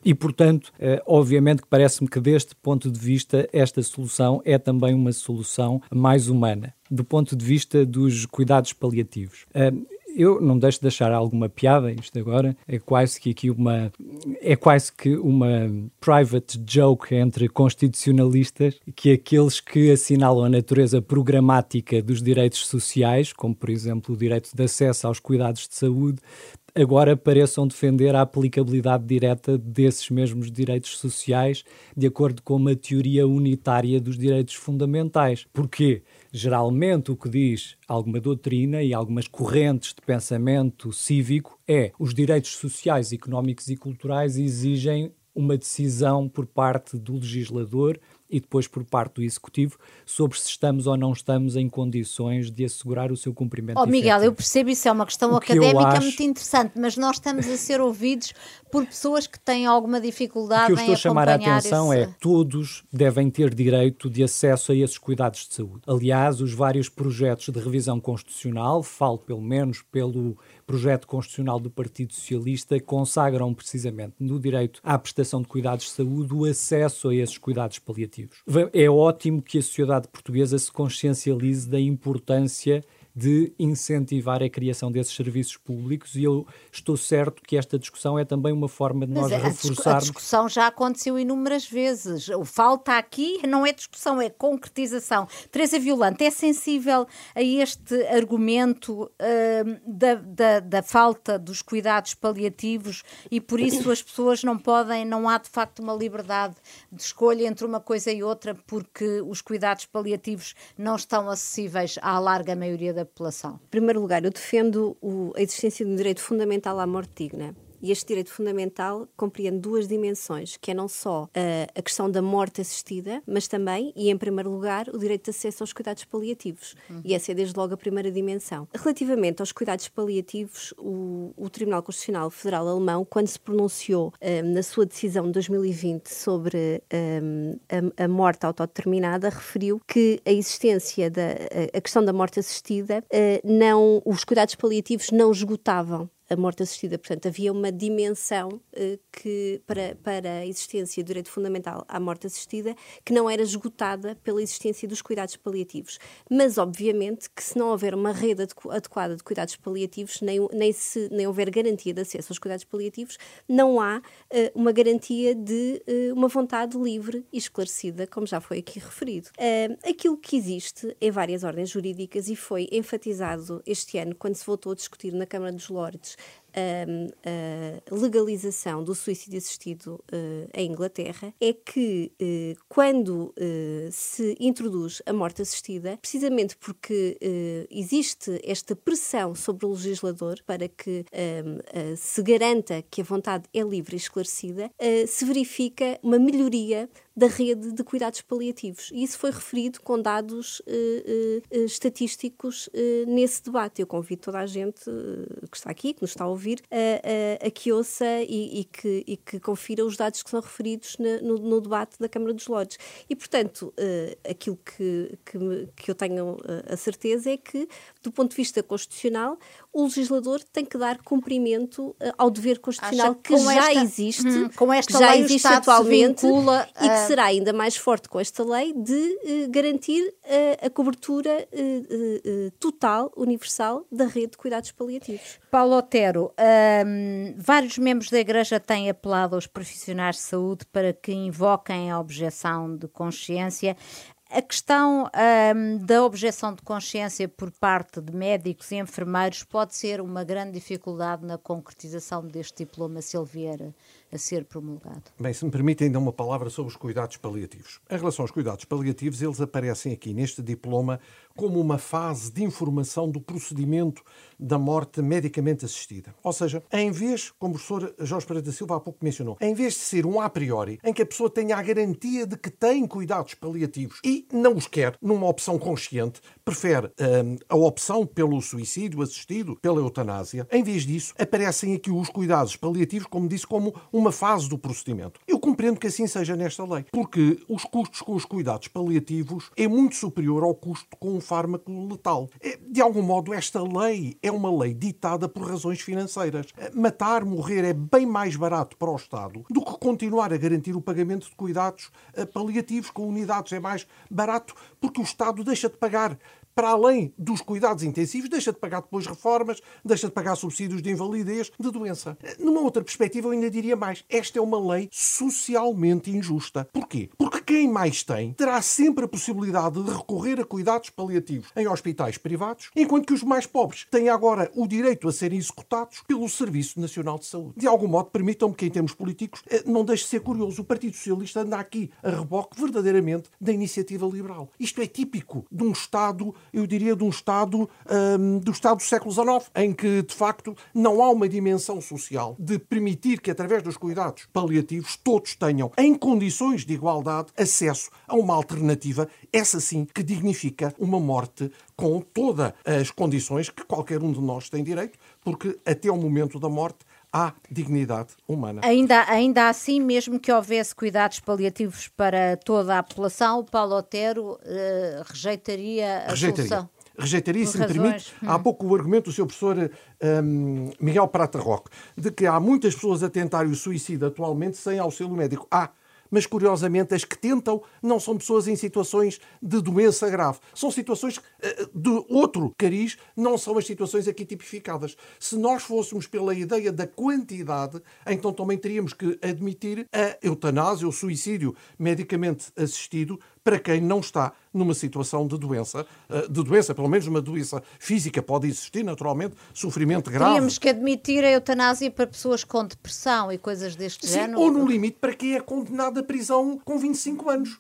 E, portanto, eh, obviamente que parece-me que deste ponto de vista esta solução é também uma solução mais humana, do ponto de vista dos cuidados paliativos. Eu não deixo de achar alguma piada isto agora, é quase que aqui uma é quase que uma private joke entre constitucionalistas que aqueles que assinalam a natureza programática dos direitos sociais, como por exemplo o direito de acesso aos cuidados de saúde, agora pareçam defender a aplicabilidade direta desses mesmos direitos sociais de acordo com uma teoria unitária dos direitos fundamentais. Porquê? Geralmente o que diz alguma doutrina e algumas correntes de pensamento cívico é os direitos sociais, económicos e culturais exigem uma decisão por parte do legislador e depois por parte do Executivo sobre se estamos ou não estamos em condições de assegurar o seu cumprimento. Oh, Miguel, efetivo. eu percebo isso, é uma questão o académica acho... muito interessante, mas nós estamos a ser ouvidos por pessoas que têm alguma dificuldade em O que eu estou a chamar a atenção esse... é todos devem ter direito de acesso a esses cuidados de saúde. Aliás, os vários projetos de revisão constitucional, falo pelo menos pelo projeto constitucional do Partido Socialista consagram precisamente no direito à prestação de cuidados de saúde o acesso a esses cuidados paliativos. É ótimo que a sociedade portuguesa se consciencialize da importância de incentivar a criação desses serviços públicos e eu estou certo que esta discussão é também uma forma de nós a reforçarmos. A discussão já aconteceu inúmeras vezes. O falta aqui não é discussão, é concretização. Teresa Violante, é sensível a este argumento uh, da, da, da falta dos cuidados paliativos e por isso as pessoas não podem, não há de facto uma liberdade de escolha entre uma coisa e outra porque os cuidados paliativos não estão acessíveis à larga maioria da população? Em primeiro lugar, eu defendo o, a existência de um direito fundamental à morte digna. E este direito fundamental compreende duas dimensões, que é não só uh, a questão da morte assistida, mas também, e em primeiro lugar, o direito de acesso aos cuidados paliativos. Uhum. E essa é desde logo a primeira dimensão. Relativamente aos cuidados paliativos, o, o Tribunal Constitucional Federal Alemão, quando se pronunciou um, na sua decisão de 2020 sobre um, a, a, morte autodeterminada, referiu que a existência da a questão da morte assistida, uh, não, os cuidados paliativos não esgotavam a morte assistida. Portanto, havia uma dimensão uh, que, para, para a existência do direito fundamental à morte assistida que não era esgotada pela existência dos cuidados paliativos. Mas, obviamente, que se não houver uma rede adequada de cuidados paliativos, nem, nem, se, nem houver garantia de acesso aos cuidados paliativos, não há uh, uma garantia de uh, uma vontade livre e esclarecida, como já foi aqui referido. aquilo que existe em várias ordens jurídicas e foi enfatizado este ano, quando se voltou a discutir na Câmara dos Lordes a, legalização do suicídio assistido uh, em Inglaterra é que uh, quando uh, se introduz a morte assistida, precisamente porque existe esta pressão sobre o legislador para que se garanta que a vontade é livre e esclarecida, se verifica uma melhoria da rede de cuidados paliativos. E isso foi referido com dados uh, uh, estatísticos uh, nesse debate. Eu convido toda a gente que está aqui, que nos está a ouvir, a, a, a que ouça e, e, que, e, que, confira os dados que são referidos na, no, no, debate da Câmara dos Lordes. E, portanto, aquilo que, que, me, que eu tenho a certeza é que, do ponto de vista constitucional, o legislador tem que dar cumprimento ao dever constitucional que, que já esta, existe, hum, com esta que já lei existe atualmente vincula, e que será ainda mais forte com esta lei de uh, garantir uh, a cobertura uh, total, universal, da rede de cuidados paliativos. Paulo Otero, um, vários membros da Igreja têm apelado aos profissionais de saúde para que invoquem a objeção de consciência. A questão da objeção de consciência por parte de médicos e enfermeiros pode ser uma grande dificuldade na concretização deste diploma, vier a ser promulgado. Bem, se me permite ainda uma palavra sobre os cuidados paliativos. Em relação aos cuidados paliativos, eles aparecem aqui neste diploma como uma fase de informação do procedimento da morte medicamente assistida. Ou seja, em vez, como o professor Jorge Pereira da Silva há pouco mencionou, em vez de ser um a priori, em que a pessoa tenha a garantia de que tem cuidados paliativos e não os quer, numa opção consciente, prefere hum, a opção pelo suicídio assistido, pela eutanásia, em vez disso, aparecem aqui os cuidados paliativos, como disse, como uma fase do procedimento. Eu compreendo que assim seja nesta lei, porque os custos com os cuidados paliativos é muito superior ao custo com um fármaco letal. É, de algum modo, esta lei é uma lei ditada por razões financeiras. É, matar, morrer é bem mais barato para o Estado do que continuar a garantir o pagamento de cuidados eh, paliativos com unidades. É mais barato porque o Estado deixa de pagar para além dos cuidados intensivos, deixa de pagar depois reformas, deixa de pagar subsídios de invalidez, de doença. Numa outra perspectiva, eu ainda diria mais. Esta é uma lei socialmente injusta. Porquê? Porque quem mais tem terá sempre a possibilidade de recorrer a cuidados paliativos em hospitais privados, enquanto que os mais pobres têm agora o direito a serem executados pelo Serviço Nacional de Saúde. De algum modo, permitam-me que, em termos políticos, eh, não deixe de ser curioso. O Partido Socialista anda aqui a reboque verdadeiramente da iniciativa liberal. Isto é típico de um Estado, eu diria, de um Estado um, do Estado do século XIX, em que, de facto, não há uma dimensão social de permitir que, através dos cuidados paliativos, todos tenham, em condições de igualdade, acesso a uma alternativa, essa sim, que dignifica uma morte com todas as condições que qualquer um de nós tem direito, porque até o momento da morte há dignidade humana. Ainda, ainda assim, mesmo que houvesse cuidados paliativos para toda a população, o Paulo Otero uh, rejeitaria a rejeitaria. solução. Rejeitaria, se me permite, hum. há pouco o argumento do seu professor um, Miguel Prata Roque, de que há muitas pessoas a tentarem o suicídio atualmente sem auxílio médico. Há, mas curiosamente as que tentam não são pessoas em situações de doença grave. São situações uh, de outro cariz, não são as situações aqui tipificadas. Se nós fôssemos pela ideia da quantidade, então também teríamos que admitir a eutanásia, o suicídio medicamente assistido, para quem não está numa situação de doença, eh, de doença, pelo menos uma doença física, pode existir naturalmente, sofrimento grave. Teríamos que admitir a eutanásia para pessoas com depressão e coisas deste Sim, género? Ou no limite para quem é condenado à prisão com 25 anos.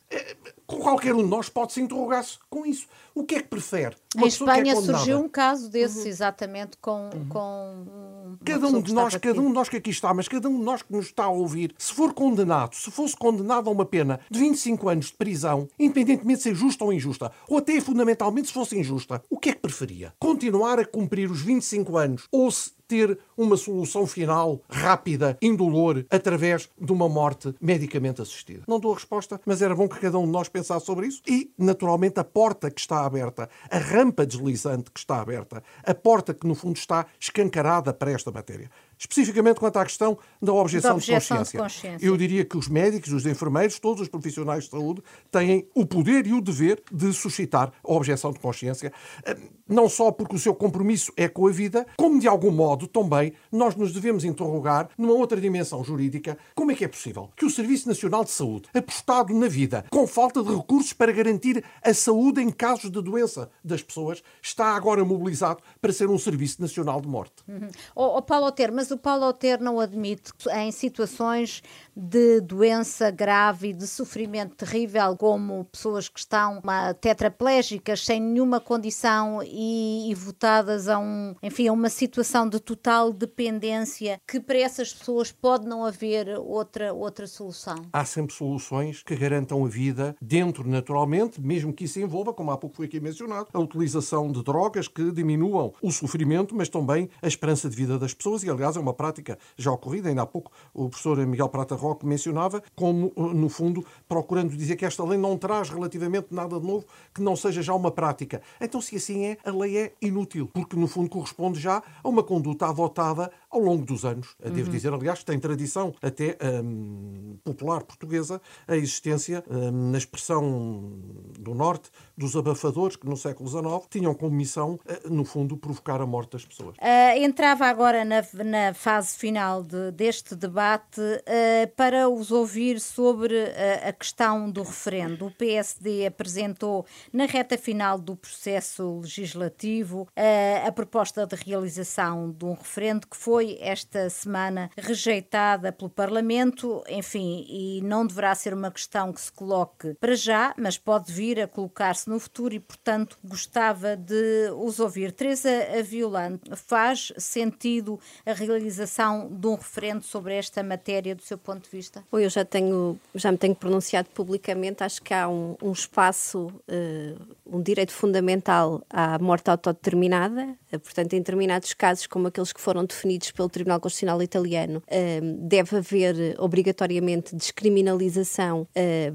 É, qualquer um de nós pode se interrogar-se com isso. O que é que prefere? Uma em é Espanha é surgiu um caso desse, uhum. exatamente, com, uhum. com cada um de nós, cada um de nós que aqui está, mas cada um de nós que nos está a ouvir, se for condenado, se fosse condenado a uma pena de 25 anos de prisão, independentemente de ser justa ou injusta, ou até fundamentalmente se fosse injusta, o que é que preferia? Continuar a cumprir os 25 anos ou se ter uma solução final rápida, indolor, através de uma morte medicamente assistida? Não dou a resposta, mas era bom que cada um de nós pensasse sobre isso e, naturalmente, a porta que está aberta, a rampa deslizante que está aberta, a porta que, no fundo, está escancarada para esta matéria. Especificamente quanto à questão da objeção, da objeção de, consciência. de, consciência. Eu diria que os médicos, os enfermeiros, todos os profissionais de saúde têm o poder e o dever de suscitar a objeção de consciência, eh, não só porque o seu compromisso é com a vida, como de algum modo também nós nos devemos interrogar numa outra dimensão jurídica como é que é possível que o Serviço Nacional de Saúde, apostado na vida, com falta de recursos para garantir a saúde em casos de doença das pessoas, está agora mobilizado para ser um Serviço Nacional de Morte. Uhum. Oh, oh, Paulo Ter, mas o Paulo Alter não admite em situações de doença grave e de sofrimento terrível, como pessoas que estão tetraplégicas sem nenhuma condição e, e votadas a um, enfim, a uma situação de total dependência, que para essas pessoas pode não haver outra, outra solução. Há sempre soluções que garantam a vida dentro, naturalmente, mesmo que isso envolva, como há pouco foi aqui mencionado, a utilização de drogas que diminuam o sofrimento, mas também a esperança de vida das pessoas. E, aliás, uma prática já ocorrida. Ainda há pouco o professor Miguel Prata Roque mencionava, como, eh, no fundo, procurando dizer que esta lei não traz relativamente nada de novo que não seja já uma prática. Então, se assim é, a lei é inútil, porque, no fundo, corresponde já a uma conduta adotada ao longo dos anos. Uhum. Devo dizer, aliás, que tem tradição até hum, popular portuguesa a existência, hum, na expressão do Norte, dos abafadores que, no século XIX, tinham como missão, eh, no fundo, provocar a morte das pessoas. Uh, entrava agora na, na fase final de, deste debate uh, para os ouvir sobre uh, a questão do referendo. O PSD apresentou na reta final do processo legislativo uh, a proposta de realização de um referendo que foi esta semana rejeitada pelo Parlamento, enfim, e não deverá ser uma questão que se coloque para já, mas pode vir a colocar-se no futuro e, portanto, gostava de os ouvir. Teresa Violante, faz sentido a realização de um referendo sobre esta matéria do seu ponto de vista? Eu já tenho, já me tenho pronunciado publicamente. Acho que há um, um espaço, uh, um direito fundamental à morte autodeterminada. Uh, portanto, em determinados casos, como aqueles que foram definidos pelo Tribunal Constitucional Italiano, uh, deve haver obrigatoriamente descriminalização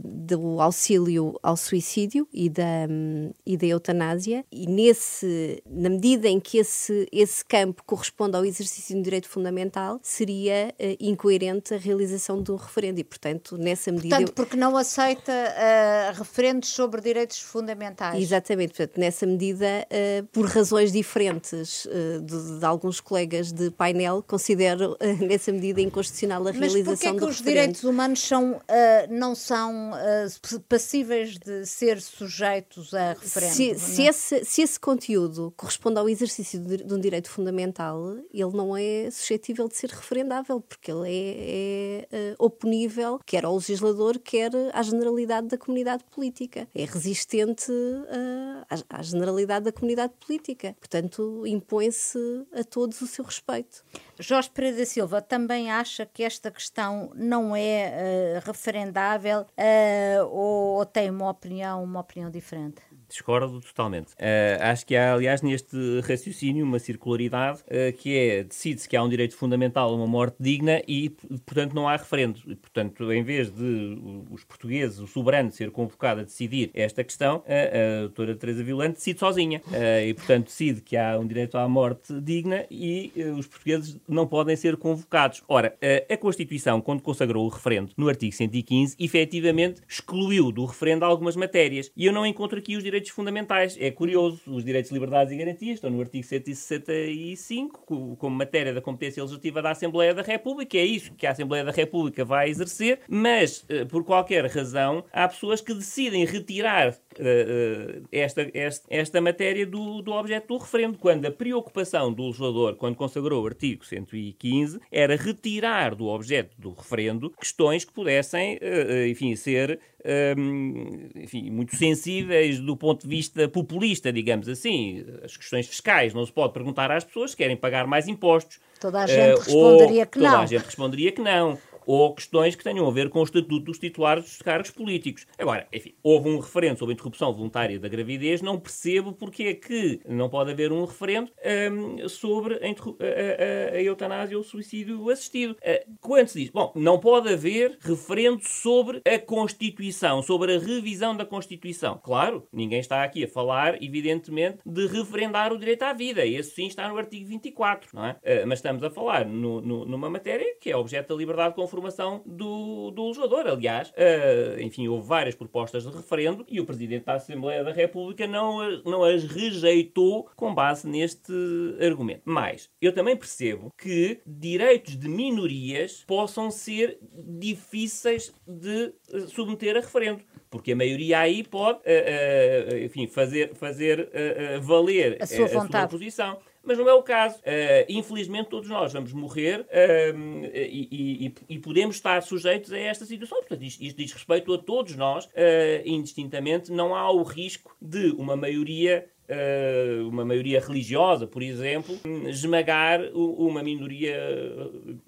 do auxílio ao suicídio e da, e da eutanásia. E nesse, na medida em que esse, esse campo corresponde ao exercício de um direito fundamental, seria uh, incoerente a realização de um referendo e, portanto, nessa medida... Portanto, porque não aceita uh, referendos sobre direitos fundamentais. Exatamente, portanto, nessa medida, uh, por razões diferentes de, de, alguns colegas de painel Israel, considero nessa medida inconstitucional a Mas realização do do os referendo. direitos humanos são, não são passíveis de ser sujeitos a referendo? Se, se, esse, se esse conteúdo corresponde ao exercício de, de, um direito fundamental, ele não é suscetível de ser referendável, porque ele é, é uh, oponível quer ao legislador, quer à generalidade da comunidade política. É resistente uh, à, à generalidade da comunidade política. Portanto, impõe-se a todos o seu respeito. Jorge Pereira da Silva também acha que esta questão não é uh, referendável uh, ou, ou tem uma opinião, uma opinião diferente? Discordo totalmente. Uh, acho que há, aliás, neste raciocínio uma circularidade uh, que é decide-se que há um direito fundamental a uma morte digna e, portanto, não há referendo. E, portanto, em vez de os portugueses, o soberano, ser convocado a decidir esta questão, a, a doutora Teresa Violante decide sozinha. Uh, e, portanto, decide que há um direito à morte digna e os portugueses não podem ser convocados. Ora, a Constituição, quando consagrou o referendo, no artigo 115, efetivamente excluiu do referendo algumas matérias. E eu não encontro aqui os direitos direitos fundamentais. É curioso, os direitos, liberdades e garantias estão no artigo 165, como matéria da competência legislativa da Assembleia da República. É isso que a Assembleia da República vai exercer, mas, eh, por qualquer razão, há pessoas que decidem retirar uh, esta, esta, esta matéria do, do objeto do referendo, quando a preocupação do legislador, quando consagrou o artigo 115, era retirar do objeto do referendo questões que pudessem, uh, enfim, ser um, enfim, muito sensíveis do ponto de vista populista, digamos assim. As questões fiscais, não se pode perguntar às pessoas se querem pagar mais impostos. Toda a gente uh, responderia que toda não. Toda a gente responderia que não ou questões que tenham a ver com o estatuto dos titulares dos cargos políticos. Agora, enfim, houve um referendo sobre a interrupção voluntária da gravidez, não percebo porque é que não pode haver um referendo um, sobre a, a, a, a, eutanásia ou o suicídio assistido. Uh, quando se diz, bom, não pode haver referendo sobre a Constituição, sobre a revisão da Constituição. Claro, ninguém está aqui a falar, evidentemente, de referendar o direito à vida. Esse sim está no artigo 24, não é? Uh, mas estamos a falar no, no, numa matéria que é objeto da liberdade de formação do, do legislador. Aliás, uh, enfim, houve várias propostas de referendo e o Presidente da Assembleia da República não, não as rejeitou com base neste argumento. Mas eu também percebo que direitos de minorias possam ser difíceis de eh, submeter a referendo porque a maioria aí pode, uh, uh, enfim, fazer, fazer uh, valer a sua, a sua posição mas não é o caso. Uh, infelizmente, todos nós vamos morrer uh, e, e, e, podemos estar sujeitos a esta situação. Portanto, isto, isto diz respeito a todos nós, uh, indistintamente. Não há o risco de uma maioria uma maioria religiosa, por exemplo, esmagar uma minoria,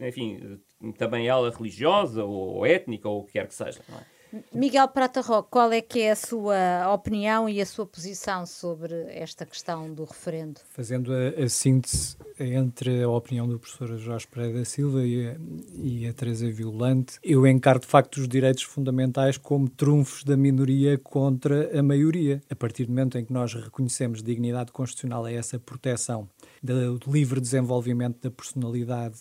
enfim, também ela religiosa ou étnica ou o que quer que seja. Não é? Miguel Prata Roque, qual é que é a sua opinião e a sua posição sobre esta questão do referendo? Fazendo a, a síntese entre a opinião do professor Jorge Pereira da Silva e a, e a Teresa Violante, eu encaro de facto os direitos fundamentais como trunfos da minoria contra a maioria. A partir do momento em que nós reconhecemos dignidade constitucional a essa proteção do livre desenvolvimento da personalidade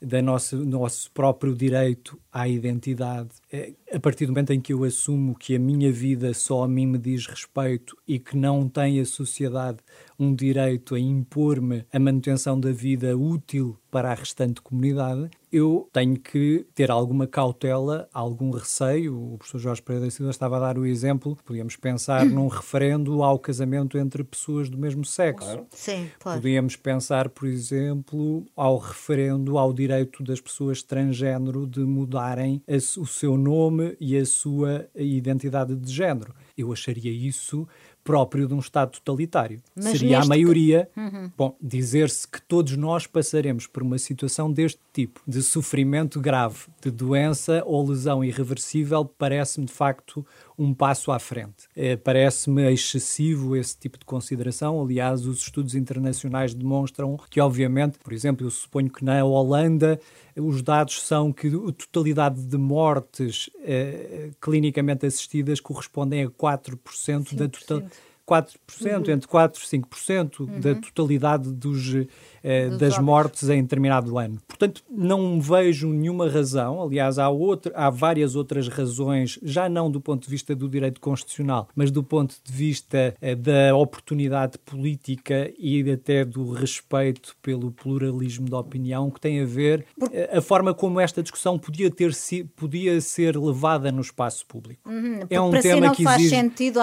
da nossa, nosso próprio direito à identidade. É, a partir do momento em que eu assumo que a minha vida só a mim me diz respeito e que não tem a sociedade um direito a impor-me a manutenção da vida útil para a restante comunidade, eu tenho que ter alguma cautela, algum receio. O professor Jorge Pereira da Silva estava a dar o exemplo, podíamos pensar num referendo ao casamento entre pessoas do mesmo sexo. Claro. Sim, claro. Podíamos pensar, por exemplo, ao referendo ao direito das pessoas transgênero de mudarem a, o seu nome e a sua identidade de género. Eu acharia isso próprio de um Estado totalitário. Mas Seria a maioria. Uhum. Bom, dizer-se que todos nós passaremos por uma situação deste tipo, de sofrimento grave, de doença ou lesão irreversível, parece-me de facto um passo à frente. É, Parece-me excessivo esse tipo de consideração. Aliás, os estudos internacionais demonstram que, obviamente, por exemplo, eu suponho que na Holanda os dados são que a totalidade de mortes eh, clinicamente assistidas correspondem a 4% 5%. da totalidade 4%, uhum. entre 4% e 5% uhum. da totalidade dos, eh, das mortes em determinado ano. Portanto, não vejo nenhuma razão, aliás, há, outra, há várias outras razões, já não do ponto de vista do direito constitucional, mas do ponto de vista eh, da oportunidade política e até do respeito pelo pluralismo da opinião, que tem a ver eh, a forma como esta discussão podia, ter, podia ser levada no espaço público. Uhum, é um tema que exige,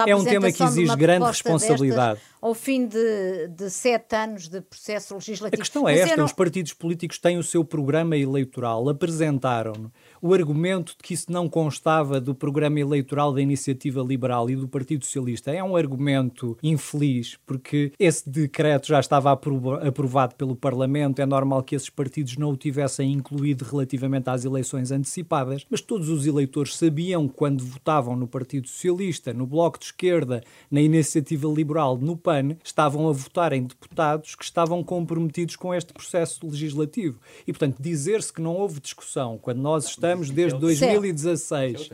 é um tema que exige grande responsabilidade. ao fim de, de, sete anos de processo legislativo. A questão é esta: não... os partidos políticos têm o seu programa eleitoral, apresentaram-no o argumento de que isso não constava do programa eleitoral da Iniciativa Liberal e do Partido Socialista é um argumento infeliz, porque esse decreto já estava aprovado pelo Parlamento, é normal que esses partidos não o tivessem incluído relativamente às eleições antecipadas, mas todos os eleitores sabiam quando votavam no Partido Socialista, no Bloco de Esquerda, na Iniciativa Liberal, no PAN, estavam a votar em deputados que estavam comprometidos com este processo legislativo. E, portanto, dizer-se que não houve discussão quando nós estamos desde 2016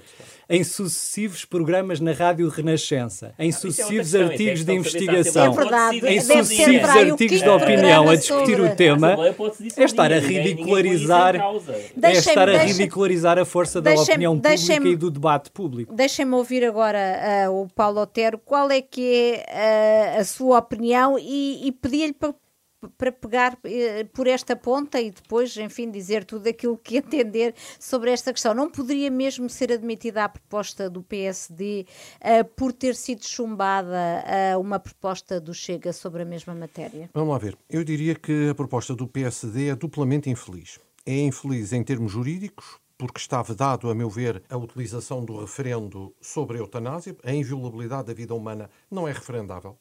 em sucessivos programas na Rádio Renascença, em sucessivos artigos de investigação, em sucessivos artigos de opinião a discutir o tema, é estar a ridicularizar, é estar a ridicularizar a força da opinião pública e do debate público. Deixem-me ouvir agora uh, o Paulo Otero. Qual é que é uh, a sua opinião e, e pedir-lhe para para pegar eh, por esta ponta e depois, enfim, dizer tudo aquilo que entender sobre esta questão. Não poderia mesmo ser admitida a proposta do PSD uh, por ter sido chumbada uh, uma proposta do Chega sobre a mesma matéria? Vamos lá ver. Eu diria que a proposta do PSD é duplamente infeliz. É infeliz em termos jurídicos, porque está vedado, a meu ver, a utilização do referendo sobre a eutanásia. A inviolabilidade da vida humana não é referendável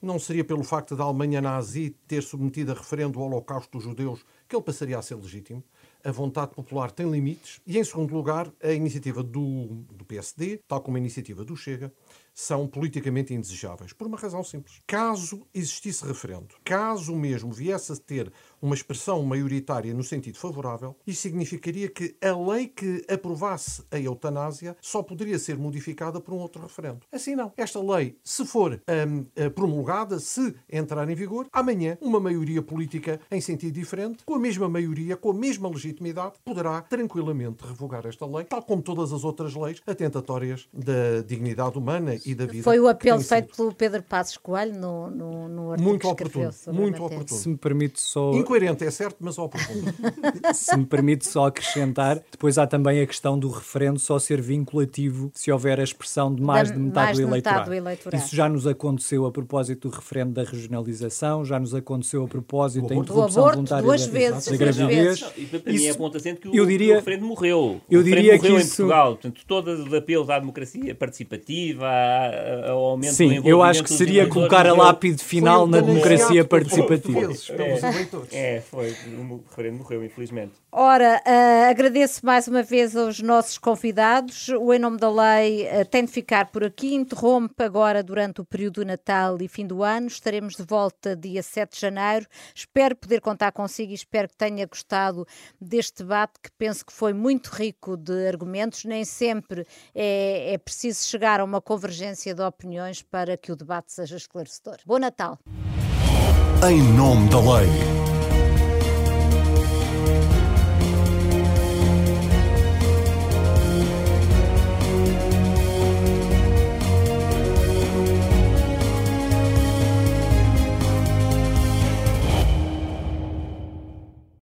não seria pelo facto da Alemanha nazi ter submetido a referendo o Holocausto dos judeus que ele passaria a ser legítimo. A vontade popular tem limites. E, em segundo lugar, a iniciativa do, do PSD, tal como a iniciativa do Chega, são politicamente indesejáveis. Por uma razão simples. Caso existisse referendo, caso mesmo viesse a ter uma expressão maioritária no sentido favorável, isso significaria que a lei que aprovasse a eutanásia só poderia ser modificada por um outro referendo. Assim não. Esta lei, se for hum, eh, promulgada, se entrar em vigor, amanhã uma maioria política em sentido diferente, com a mesma maioria, com a mesma legitimidade, poderá tranquilamente revogar esta lei, tal como todas as outras leis atentatórias da dignidade humana e da vida. Foi o apelo feito pelo Pedro Passos Coelho no, no, no artigo muito que oportuno, muito oportuno. Se me permite só... Incoerente, é certo, mas oportuno. se me permite só acrescentar, depois há também a questão do referendo só ser vinculativo se houver a expressão de mais da, de metade, mais do, eleitorado. metade do eleitorado. Isso já nos aconteceu a propósito do referendo da regionalização, já nos aconteceu a propósito da interrupção aborto, voluntária duas da, vezes, da gravidez. Não, isso, para mim é ponto assente que o, eu diria, o referendo morreu. Eu o diria morreu que isso... em Portugal. Portanto, todos os apelos à democracia participativa, ao aumento Sim, eu acho que seria colocar a lápide final na democracia participativa. É, é, foi. O referendo morreu, infelizmente. Ora, uh, agradeço mais uma vez aos nossos convidados. O Em Nome da Lei uh, tem de ficar por aqui. Interrompe agora durante o período do Natal e fim do ano. Estaremos de volta dia 7 de janeiro. Espero poder contar consigo e espero que tenha gostado deste debate, que penso que foi muito rico de argumentos. Nem sempre é, é preciso chegar a uma convergência de opiniões para que o debate seja esclarecedor. Bom Natal! Em nome da lei.